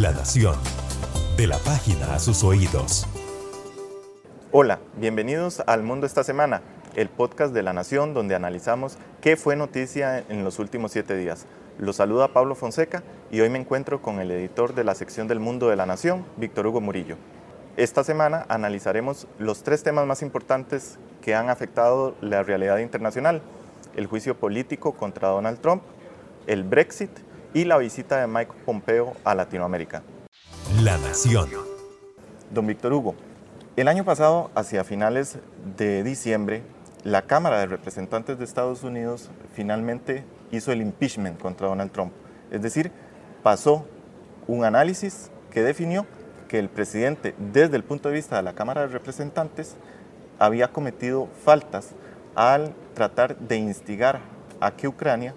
La Nación. De la página a sus oídos. Hola, bienvenidos al Mundo esta semana, el podcast de La Nación donde analizamos qué fue noticia en los últimos siete días. Los saluda Pablo Fonseca y hoy me encuentro con el editor de la sección del Mundo de la Nación, Víctor Hugo Murillo. Esta semana analizaremos los tres temas más importantes que han afectado la realidad internacional, el juicio político contra Donald Trump, el Brexit y la visita de Mike Pompeo a Latinoamérica. La Nación. Don Víctor Hugo, el año pasado, hacia finales de diciembre, la Cámara de Representantes de Estados Unidos finalmente hizo el impeachment contra Donald Trump. Es decir, pasó un análisis que definió que el presidente, desde el punto de vista de la Cámara de Representantes, había cometido faltas al tratar de instigar a que Ucrania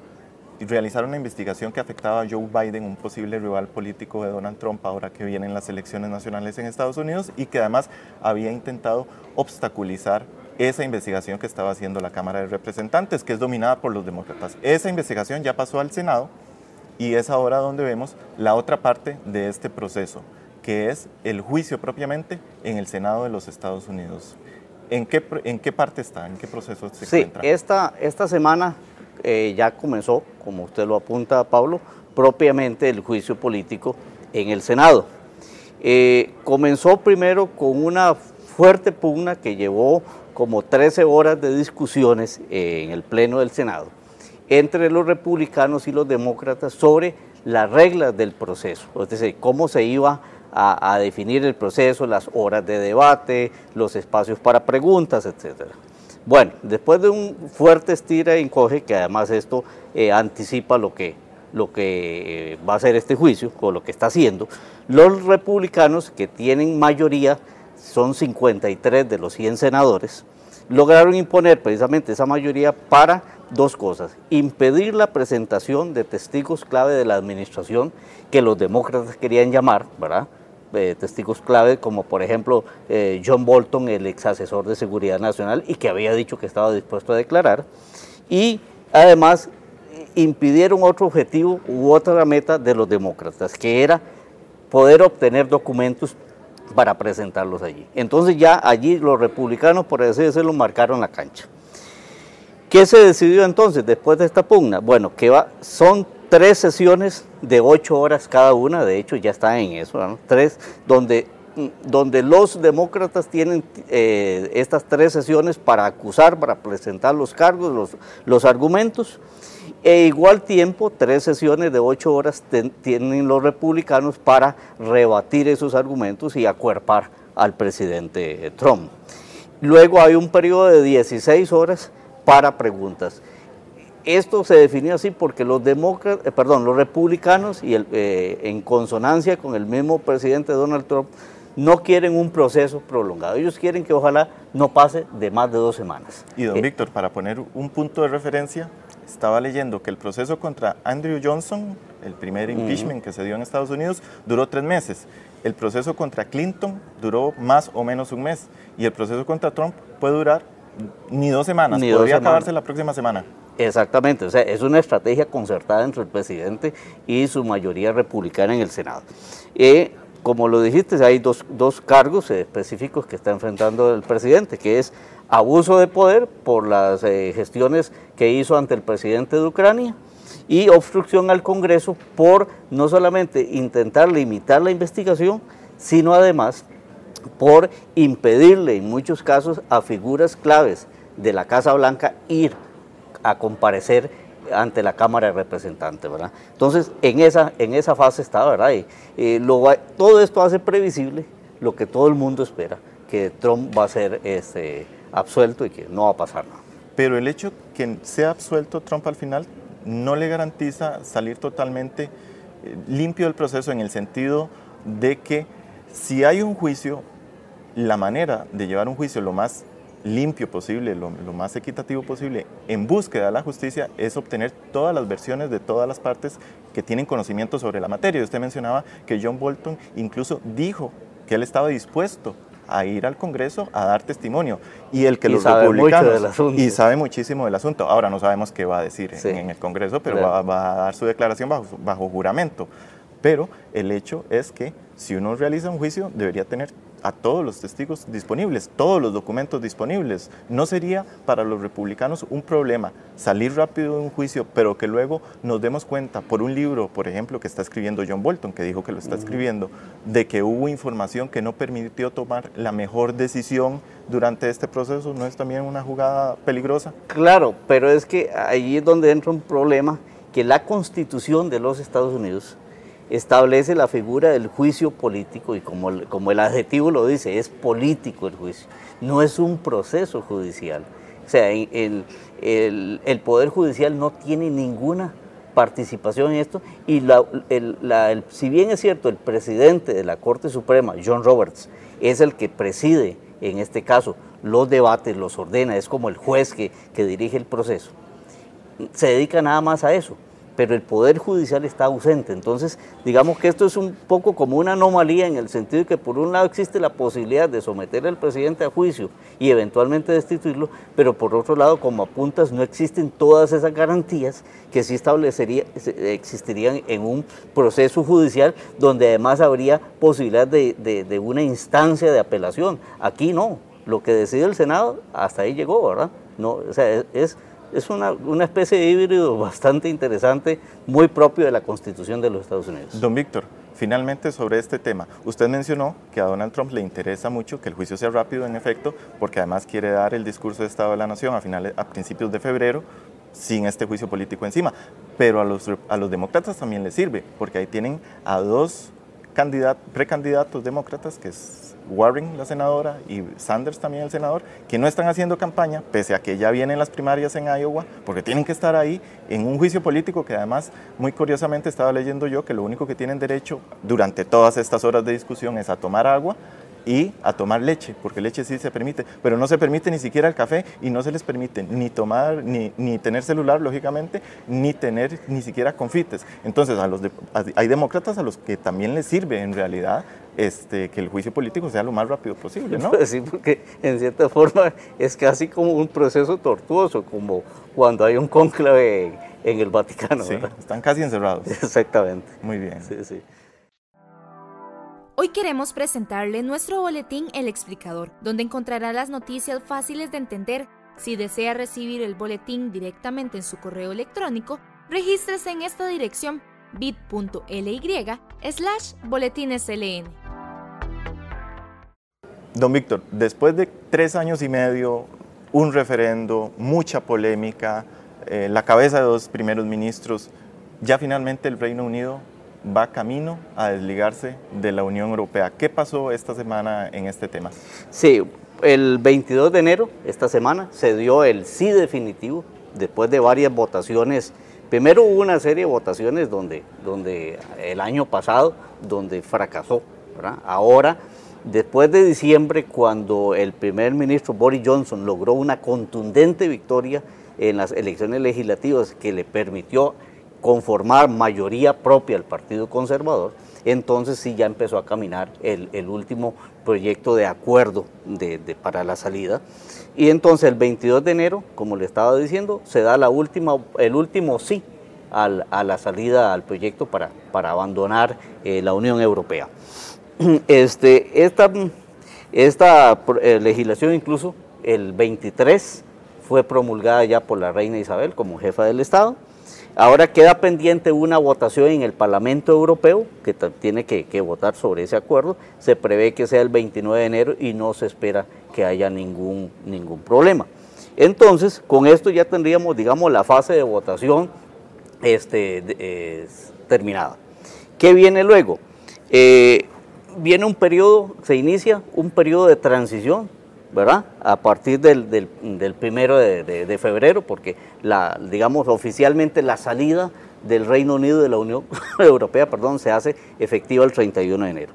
realizara una investigación que afectaba a Joe Biden, un posible rival político de Donald Trump ahora que vienen las elecciones nacionales en Estados Unidos y que además había intentado obstaculizar esa investigación que estaba haciendo la Cámara de Representantes, que es dominada por los demócratas. Esa investigación ya pasó al Senado y es ahora donde vemos la otra parte de este proceso, que es el juicio propiamente en el Senado de los Estados Unidos. ¿En qué, en qué parte está? ¿En qué proceso se encuentra? Sí, esta, esta semana eh, ya comenzó, como usted lo apunta, Pablo, propiamente el juicio político en el Senado. Eh, comenzó primero con una fuerte pugna que llevó como 13 horas de discusiones eh, en el Pleno del Senado entre los republicanos y los demócratas sobre las reglas del proceso, es decir, cómo se iba a, definir el proceso, las horas de debate, los espacios para preguntas, etc. Bueno, después de un fuerte estira y encoge, que además esto eh, anticipa lo que, lo que eh, va a ser este juicio, o lo que está haciendo, los republicanos que tienen mayoría, son 53 de los 100 senadores, lograron imponer precisamente esa mayoría para dos cosas. Impedir la presentación de testigos clave de la administración que los demócratas querían llamar, ¿verdad? Eh, testigos clave, como por ejemplo eh, John Bolton, el ex asesor de seguridad nacional, y que había dicho que estaba dispuesto a declarar. Y además impidieron otro objetivo u otra meta de los demócratas, que era poder obtener documentos para presentarlos allí. Entonces ya allí los republicanos, por así decirlo, marcaron la cancha. ¿Qué se decidió entonces después de esta pugna? Bueno, que va, son tres sesiones de ocho horas cada una, de hecho ya está en eso, tres, donde, donde los demócratas tienen eh, estas tres sesiones para acusar, para presentar los cargos, los, los argumentos, e igual tiempo, tres sesiones de ocho horas tienen los republicanos para rebatir esos argumentos y acuerpar al presidente Trump. Luego hay un periodo de 16 horas para preguntas. Esto se definió así porque los demócratas, eh, perdón, los republicanos y el, eh, en consonancia con el mismo presidente Donald Trump no quieren un proceso prolongado. Ellos quieren que ojalá no pase de más de dos semanas. Y don eh, Víctor, para poner un punto de referencia, estaba leyendo que el proceso contra Andrew Johnson, el primer impeachment que se dio en Estados Unidos, duró tres meses. El proceso contra Clinton duró más o menos un mes. Y el proceso contra Trump puede durar ni dos semanas. Podría acabarse la próxima semana. Exactamente, o sea, es una estrategia concertada entre el presidente y su mayoría republicana en el Senado. Y como lo dijiste, hay dos, dos cargos específicos que está enfrentando el presidente, que es abuso de poder por las eh, gestiones que hizo ante el presidente de Ucrania y obstrucción al Congreso por no solamente intentar limitar la investigación, sino además por impedirle en muchos casos a figuras claves de la Casa Blanca ir a comparecer ante la Cámara de Representantes, ¿verdad? Entonces, en esa, en esa fase está, ¿verdad? Y, todo esto hace previsible lo que todo el mundo espera, que Trump va a ser este, absuelto y que no va a pasar nada. Pero el hecho que sea absuelto Trump al final no le garantiza salir totalmente eh, limpio del proceso en el sentido de que si hay un juicio, la manera de llevar un juicio lo más limpio posible, lo, más equitativo posible, en búsqueda de la justicia, es obtener todas las versiones de todas las partes que tienen conocimiento sobre la materia. Usted mencionaba que John Bolton incluso dijo que él estaba dispuesto a ir al Congreso a dar testimonio y el que los republicanos y sabe muchísimo del asunto. Ahora no sabemos qué va a decir en, el Congreso, pero va, a dar su declaración bajo, bajo juramento. Pero el hecho es que si uno realiza un juicio, debería tener a todos los testigos disponibles, todos los documentos disponibles. No sería para los republicanos un problema salir rápido de un juicio, pero que luego nos demos cuenta por un libro, por ejemplo, que está escribiendo John Bolton, que dijo que lo está escribiendo, de que hubo información que no permitió tomar la mejor decisión durante este proceso. ¿No es también una jugada peligrosa? Claro, pero es que ahí es donde entra un problema que la constitución de los Estados Unidos establece la figura del juicio político y como el, como el adjetivo lo dice, es político el juicio, no es un proceso judicial. O sea, el, el, Poder Judicial no tiene ninguna participación en esto y la, la, si bien es cierto, el presidente de la Corte Suprema, John Roberts, es el que preside en este caso los debates, los ordena, es como el juez que, que dirige el proceso, se dedica nada más a eso pero el Poder Judicial está ausente. Entonces, digamos que esto es un poco como una anomalía en el sentido de que por un lado existe la posibilidad de someter al presidente a juicio y eventualmente destituirlo, pero por otro lado, como apuntas, no existen todas esas garantías que sí establecería, existirían en un proceso judicial donde además habría posibilidad de, de una instancia de apelación. Aquí no, lo que decide el Senado, hasta ahí llegó, ¿verdad? No, o sea, es es una, una, especie de híbrido bastante interesante, muy propio de la Constitución de los Estados Unidos. Don Víctor, finalmente sobre este tema, usted mencionó que a Donald Trump le interesa mucho que el juicio sea rápido, en efecto, porque además quiere dar el discurso de Estado de la Nación a, finales, a principios de febrero sin este juicio político encima. Pero a los, a los demócratas también les sirve, porque ahí tienen a dos precandidatos demócratas, que es Warren, la senadora, y Sanders también el senador, que no están haciendo campaña, pese a que ya vienen las primarias en Iowa, porque tienen que estar ahí en un juicio político que además, muy curiosamente, estaba leyendo yo que lo único que tienen derecho durante todas estas horas de discusión es a tomar agua y a tomar leche, porque leche sí se permite, pero no se permite ni siquiera el café y no se les permite ni tomar, ni, ni tener celular, lógicamente, ni tener ni siquiera confites. Entonces, a los hay demócratas a los que también les sirve en realidad este, que el juicio político sea lo más rápido posible, ¿no? Sí, porque en cierta forma es casi como un proceso tortuoso, como cuando hay un cónclave en el Vaticano. Sí, están casi encerrados. Exactamente. Muy bien. Sí, sí. Hoy queremos presentarle nuestro boletín El Explicador, donde encontrará las noticias fáciles de entender. Si desea recibir el boletín directamente en su correo electrónico, regístrese en esta dirección bit.ly slash boletinesln. Don Víctor, después de tres años y medio, un referendo, mucha polémica, eh, la cabeza de dos primeros ministros, ya finalmente el Reino Unido va camino a desligarse de la Unión Europea. ¿Qué pasó esta semana en este tema? Sí, el 22 de enero, esta semana, se dio el sí definitivo, después de varias votaciones. Primero hubo una serie de votaciones donde, donde el año pasado, donde fracasó. Ahora, después de diciembre, cuando el primer ministro Boris Johnson logró una contundente victoria en las elecciones legislativas que le permitió conformar mayoría propia al Partido Conservador, entonces sí ya empezó a caminar el, último proyecto de acuerdo para la salida. Y entonces el 22 de enero, como le estaba diciendo, se da la última, el último sí a la salida al proyecto para, para abandonar eh, la Unión Europea. Este, esta esta eh, legislación incluso el 23 fue promulgada ya por la reina Isabel como jefa del Estado Ahora queda pendiente una votación en el Parlamento Europeo, que tiene que, votar sobre ese acuerdo. Se prevé que sea el 29 de enero y no se espera que haya ningún, ningún problema. Entonces, con esto ya tendríamos, digamos, la fase de votación este, terminada. ¿Qué viene luego? Eh, viene un periodo, se inicia un periodo de transición ¿verdad? A partir del, del, primero de, febrero, porque la, digamos, oficialmente la salida del Reino Unido de la Unión Europea, perdón, se hace efectiva el 31 de enero.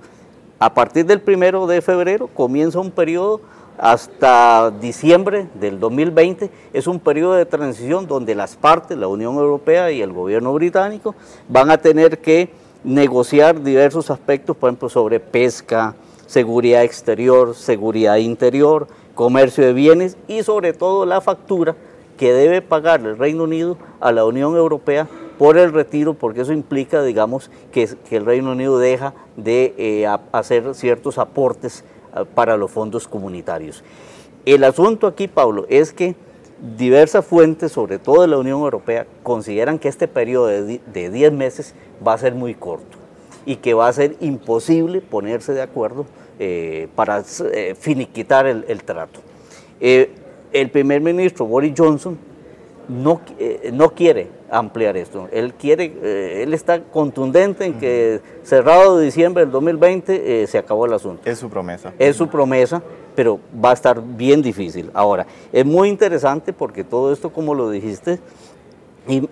A partir del primero de febrero comienza un periodo hasta diciembre del 2020, es un periodo de transición donde las partes, la Unión Europea y el gobierno británico, van a tener que negociar diversos aspectos, por ejemplo, sobre pesca, seguridad exterior, seguridad interior, comercio de bienes y sobre todo la factura que debe pagar el Reino Unido a la Unión Europea por el retiro, porque eso implica, digamos, que, el Reino Unido deja de eh, hacer ciertos aportes ah, para los fondos comunitarios. El asunto aquí, Pablo, es que diversas fuentes, sobre todo de la Unión Europea, consideran que este periodo de 10 meses va a ser muy corto y que va a ser imposible ponerse de acuerdo eh, para eh, finiquitar el, trato. Eh, el primer ministro Boris Johnson no, no quiere ampliar esto. Él quiere, él está contundente en que cerrado de diciembre del 2020 se acabó el asunto. Es su promesa. Es su promesa, pero va a estar bien difícil. Ahora, es muy interesante porque todo esto, como lo dijiste,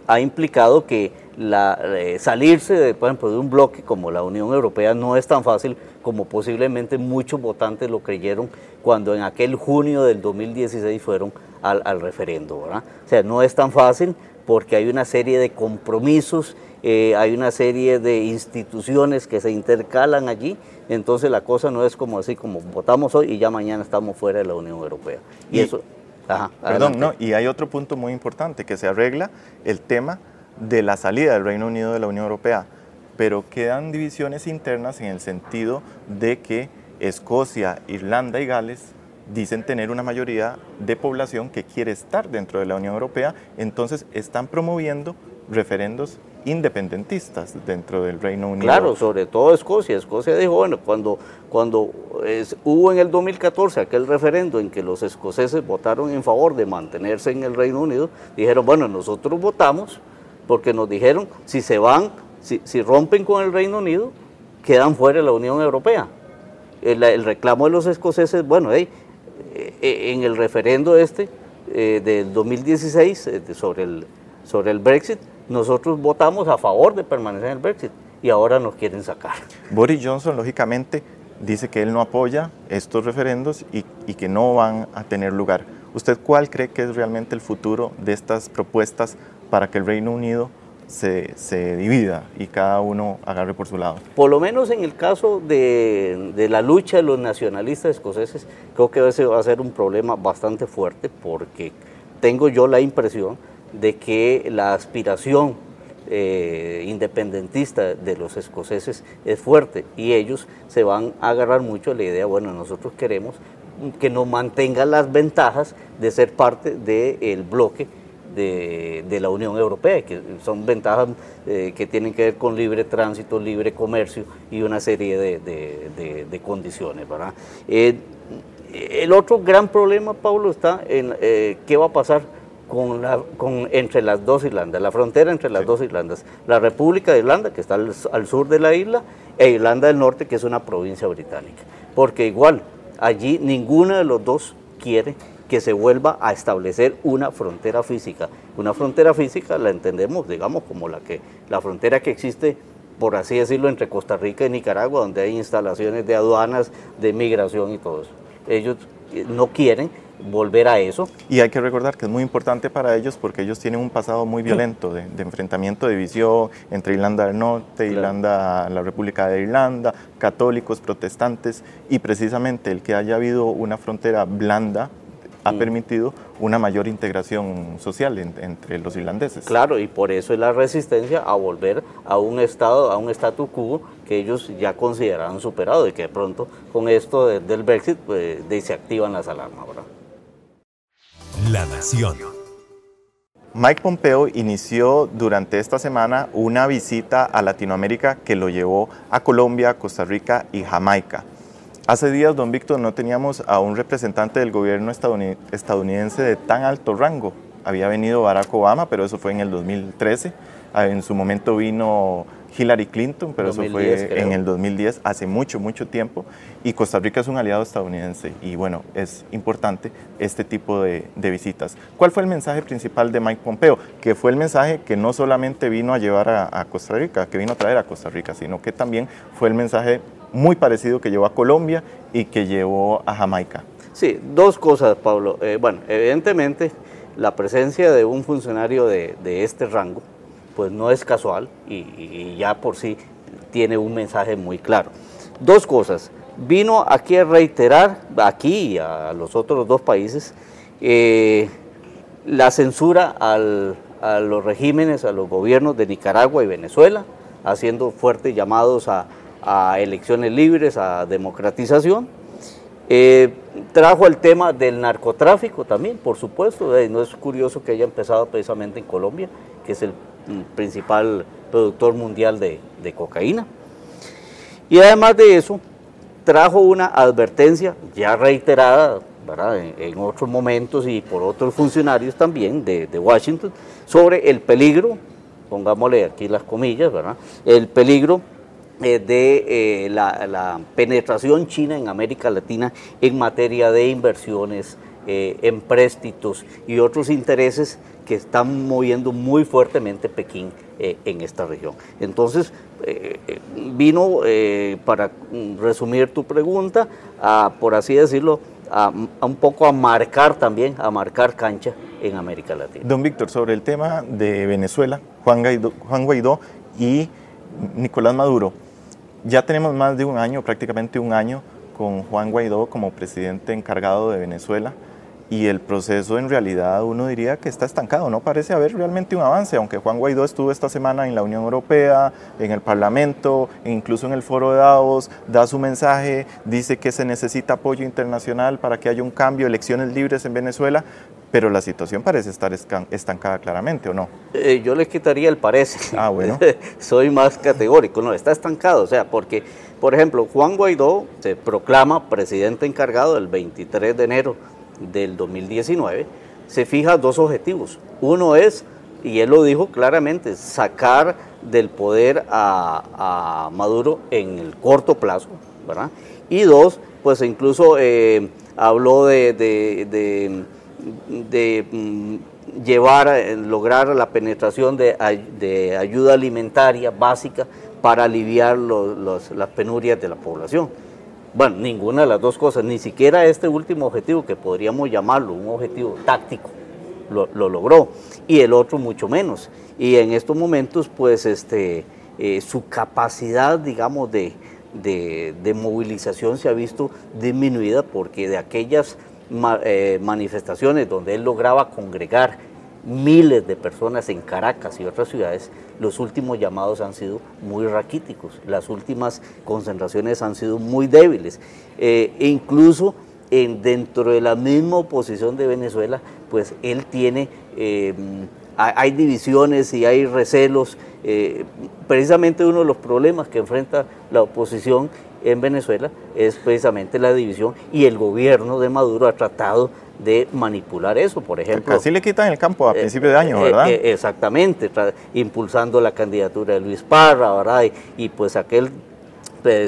ha implicado que la, eh, salirse, de, por ejemplo, de un bloque como la Unión Europea no es tan fácil como posiblemente muchos votantes lo creyeron cuando en aquel junio del 2016 fueron al, al referendo. ¿verdad? O sea, no es tan fácil porque hay una serie de compromisos, eh, hay una serie de instituciones que se intercalan allí, entonces la cosa no es como así como votamos hoy y ya mañana estamos fuera de la Unión Europea. Y, eso... Perdón, no, y hay otro punto muy importante, que se arregla el tema de la salida del Reino Unido de la Unión Europea, pero quedan divisiones internas en el sentido de que Escocia, Irlanda y Gales dicen tener una mayoría de población que quiere estar dentro de la Unión Europea, entonces están promoviendo referendos independentistas dentro del Reino Unido. Claro, sobre todo Escocia. Escocia dijo, bueno, cuando, cuando hubo en el 2014 aquel referendo en que los escoceses votaron en favor de mantenerse en el Reino Unido, dijeron, bueno, nosotros votamos porque nos dijeron, si se van, si, si rompen con el Reino Unido, quedan fuera de la Unión Europea. El, reclamo de los escoceses, bueno, eh, en el referendo este eh, del 2016 eh, sobre, el, sobre el Brexit, nosotros votamos a favor de permanecer en el Brexit y ahora nos quieren sacar. Boris Johnson, lógicamente, dice que él no apoya estos referendos y, y, que no van a tener lugar. ¿Usted cuál cree que es realmente el futuro de estas propuestas para que el Reino Unido se, se, divida y cada uno agarre por su lado. Por lo menos en el caso de, de, la lucha de los nacionalistas escoceses, creo que ese va a ser un problema bastante fuerte porque tengo yo la impresión de que la aspiración eh, independentista de los escoceses es fuerte y ellos se van a agarrar mucho a la idea, bueno, nosotros queremos que nos mantengan las ventajas de ser parte del bloque de, la Unión Europea, que son ventajas eh, que tienen que ver con libre tránsito, libre comercio y una serie de, condiciones. ¿verdad? Eh, el otro gran problema, Pablo, está en qué va a pasar con la, con, entre las dos Irlandas, la frontera entre las dos Irlandas, la República de Irlanda, que está al, sur de la isla, e Irlanda del Norte, que es una provincia británica. Porque igual, allí ninguno de los dos quiere que se vuelva a establecer una frontera física. Una frontera física la entendemos, digamos, como la, que, la frontera que existe por así decirlo, entre Costa Rica y Nicaragua, donde hay instalaciones de aduanas, de migración y todo eso. Ellos no quieren volver a eso. Y hay que recordar que es muy importante para ellos porque ellos tienen un pasado muy violento de, enfrentamiento, de división entre Irlanda del Norte, Irlanda, la República de Irlanda, católicos, protestantes, y precisamente el que haya habido una frontera blanda ha mm. permitido una mayor integración social entre los irlandeses. Claro, y por eso es la resistencia a volver a un estado, a un statu quo que ellos ya consideraban superado y que de pronto con esto del Brexit pues, se activan las alarmas. ¿verdad? La Nación. Mike Pompeo inició durante esta semana una visita a Latinoamérica que lo llevó a Colombia, Costa Rica y Jamaica. Hace días, don Víctor, no teníamos a un representante del gobierno estadounidense de tan alto rango. Había venido Barack Obama, pero eso fue en el 2013. Ah, en su momento vino Hillary Clinton, pero eso fue en el 2010, hace mucho, mucho tiempo. Y Costa Rica es un aliado estadounidense y bueno, es importante este tipo de, visitas. ¿Cuál fue el mensaje principal de Mike Pompeo? Que fue el mensaje que no solamente vino a llevar a, Costa Rica, que vino a traer a Costa Rica, sino que también fue el mensaje muy parecido que llevó a Colombia y que llevó a Jamaica. Sí, dos cosas, Pablo. Eh, bueno, evidentemente la presencia de un funcionario de este rango, pues no es casual y, ya por sí tiene un mensaje muy claro. Dos cosas. Vino aquí a reiterar, aquí y a los otros dos países, eh, la censura a los regímenes, a los gobiernos de Nicaragua y Venezuela, haciendo fuertes llamados a, elecciones libres, a democratización. Eh, trajo el tema del narcotráfico también, por supuesto, eh, no es curioso que haya empezado precisamente en Colombia, que es el principal productor mundial de, cocaína. Y además de eso, trajo una advertencia ya reiterada En, otros momentos y por otros funcionarios también de, de Washington sobre el peligro pongámosle aquí las comillas, ¿verdad? el peligro eh, de eh, la, penetración china en América Latina en materia de inversiones, eh, en préstitos y otros intereses que están moviendo muy fuertemente Pekín en esta región. Entonces, vino, para resumir tu pregunta, a, por así decirlo, a, un poco a marcar también, a marcar cancha en América Latina. Don Víctor, sobre el tema de Venezuela, Juan Guaidó, Juan Guaidó y Nicolás Maduro, ya tenemos más de un año, prácticamente un año, con Juan Guaidó como presidente encargado de Venezuela y el proceso en realidad uno diría que está estancado, no parece haber realmente un avance, aunque Juan Guaidó estuvo esta semana en la Unión Europea, en el Parlamento, e incluso en el foro de Davos, da su mensaje, dice que se necesita apoyo internacional para que haya un cambio, elecciones libres en Venezuela, pero la situación parece estar estancada claramente, ¿o no? Eh, yo le quitaría el parece. Ah, bueno. Soy más categórico, no, está estancado, o sea, porque, por ejemplo, Juan Guaidó se proclama presidente encargado el 23 de enero del 2019, se fija dos objetivos. Uno es, y él lo dijo claramente, sacar del poder a, Maduro en el corto plazo, ¿verdad? Y dos, pues incluso eh, habló de, mm, llevar, eh, lograr la penetración de, ayuda alimentaria básica para aliviar las penurias de la población. Bueno, ninguna de las dos cosas, ni siquiera este último objetivo, que podríamos llamarlo un objetivo táctico, lo, logró, y el otro mucho menos. Y en estos momentos, pues, este, eh, su capacidad, digamos, de, de, movilización se ha visto disminuida porque de aquellas eh, manifestaciones donde él lograba congregar miles de personas en Caracas y otras ciudades, los últimos llamados han sido muy raquíticos, las últimas concentraciones han sido muy débiles. Eh, incluso en, dentro de la misma oposición de Venezuela, pues él tiene, eh, hay divisiones y hay recelos. Eh, precisamente uno de los problemas que enfrenta la oposición en Venezuela es precisamente la división y el gobierno de Maduro ha tratado de manipular eso, por ejemplo. Así le quitan el campo a eh, principio de año, ¿verdad? Eh, eh, exactamente, impulsando la candidatura de Luis Parra, ¿verdad? Y, pues aquel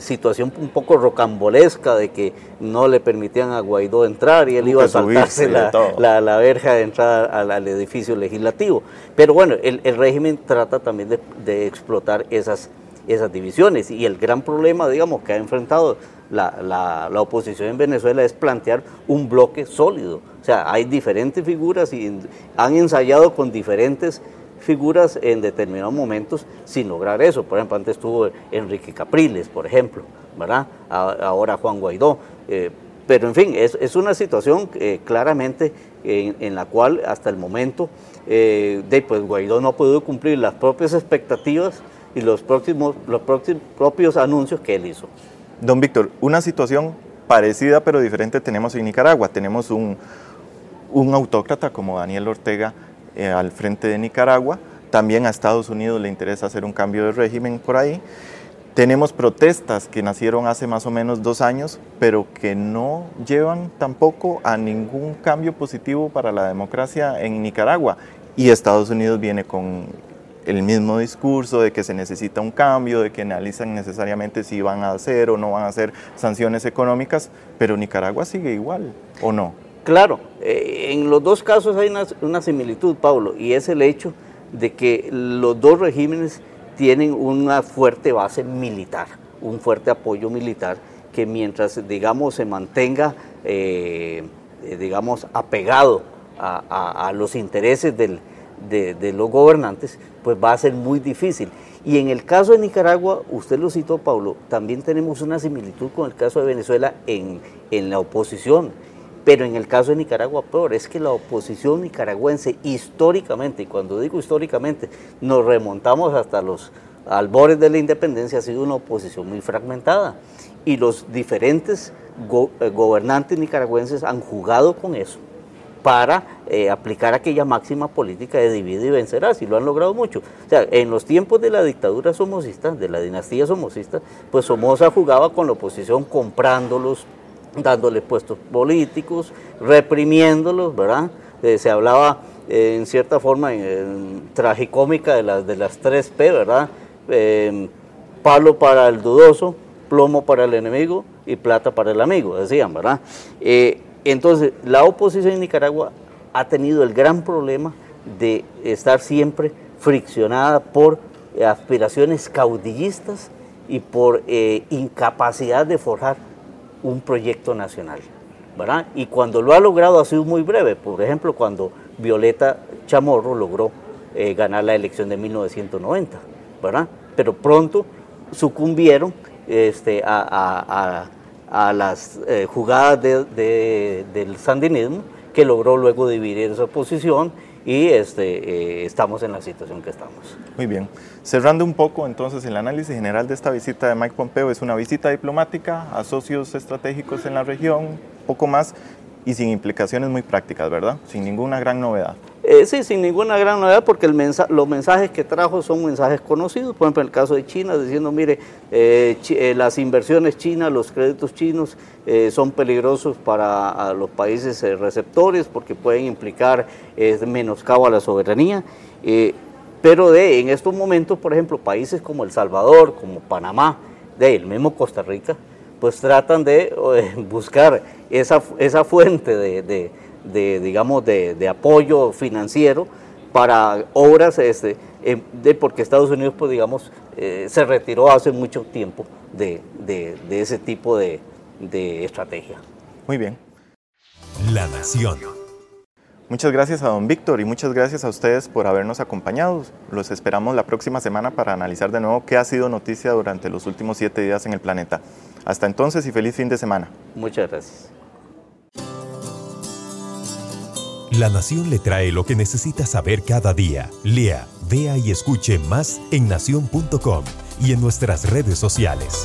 situación un poco rocambolesca de que no le permitían a Guaidó entrar y él iba a saltarse la, la, verja de entrar al, edificio legislativo. Pero bueno, el, régimen trata también de, de explotar esas, esas divisiones y el gran problema, digamos, que ha enfrentado la, la, oposición en Venezuela es plantear un bloque sólido. O sea, hay diferentes figuras y han ensayado con diferentes figuras en determinados momentos sin lograr eso. Por ejemplo, antes estuvo Enrique Capriles, por ejemplo, ¿verdad? Ahora Juan Guaidó. Eh, pero en fin, es, es una situación eh, claramente en, la cual hasta el momento eh, de, pues Guaidó no ha podido cumplir las propias expectativas y los, próximos, los propios anuncios que él hizo. Don Víctor, una situación parecida pero diferente tenemos en Nicaragua. Tenemos un, autócrata como Daniel Ortega eh, al frente de Nicaragua. También a Estados Unidos le interesa hacer un cambio de régimen por ahí. Tenemos protestas que nacieron hace más o menos dos años, pero que no llevan tampoco a ningún cambio positivo para la democracia en Nicaragua. Y Estados Unidos viene con el mismo discurso de que se necesita un cambio, de que analizan necesariamente si van a hacer o no van a hacer sanciones económicas, pero Nicaragua sigue igual, ¿o no? Claro, eh, en los dos casos hay una, similitud, Pablo, y es el hecho de que los dos regímenes tienen una fuerte base militar, un fuerte apoyo militar, que mientras, digamos, se mantenga, eh, eh, digamos, apegado a los intereses de, los gobernantes, pues va a ser muy difícil. Y en el caso de Nicaragua, usted lo citó, Pablo, también tenemos una similitud con el caso de Venezuela en, la oposición. Pero en el caso de Nicaragua, peor, es que la oposición nicaragüense históricamente, y cuando digo históricamente, nos remontamos hasta los albores de la independencia, ha sido una oposición muy fragmentada. Y los diferentes eh, gobernantes nicaragüenses han jugado con eso para eh, aplicar aquella máxima política de divide y vencerás, y lo han logrado mucho. O sea, en los tiempos de la dictadura somocista, de la dinastía somocista, pues Somoza jugaba con la oposición comprándolos, dándoles puestos políticos, reprimiéndolos, ¿verdad? Eh, se hablaba eh, en cierta forma en, tragicómica de las, de las tres P, ¿verdad? palo para el dudoso, plomo para el enemigo y plata para el amigo, decían, ¿verdad? Entonces, la oposición en Nicaragua ha tenido el gran problema de estar siempre friccionada por aspiraciones caudillistas y por eh, incapacidad de forjar un proyecto nacional. Y cuando lo ha logrado ha sido muy breve. Por ejemplo, cuando Violeta Chamorro logró eh, ganar la elección de 1990, ¿verdad? Pero pronto sucumbieron este, a las eh, jugadas del sandinismo que logró luego dividir esa oposición y este, eh, estamos en la situación que estamos. Muy bien. Cerrando un poco entonces el análisis general de esta visita de Mike Pompeo, es una visita diplomática a socios estratégicos en la región, poco más, y sin implicaciones muy prácticas, ¿verdad? Sin ninguna gran novedad. Eh, sí, sin ninguna gran novedad, porque los mensajes que trajo son mensajes conocidos. Por ejemplo, en el caso de China, diciendo, mire, eh, eh, las inversiones chinas, los créditos chinos son peligrosos para los países receptores porque pueden implicar menoscabo a la soberanía. pero de, en estos momentos, por ejemplo, países como El Salvador, como Panamá, de el mismo Costa Rica, pues tratan de buscar esa, esa fuente de digamos, de, apoyo financiero para obras, este, de, porque Estados Unidos, pues digamos, eh, se retiró hace mucho tiempo de, de ese tipo de, estrategia. Muy bien. La Nación. Muchas gracias a don Víctor y muchas gracias a ustedes por habernos acompañado. Los esperamos la próxima semana para analizar de nuevo qué ha sido noticia durante los últimos siete días en el planeta. Hasta entonces y feliz fin de semana. Muchas gracias. La Nación le trae lo que necesita saber cada día. Lea, vea y escuche más en nación.com y en nuestras redes sociales.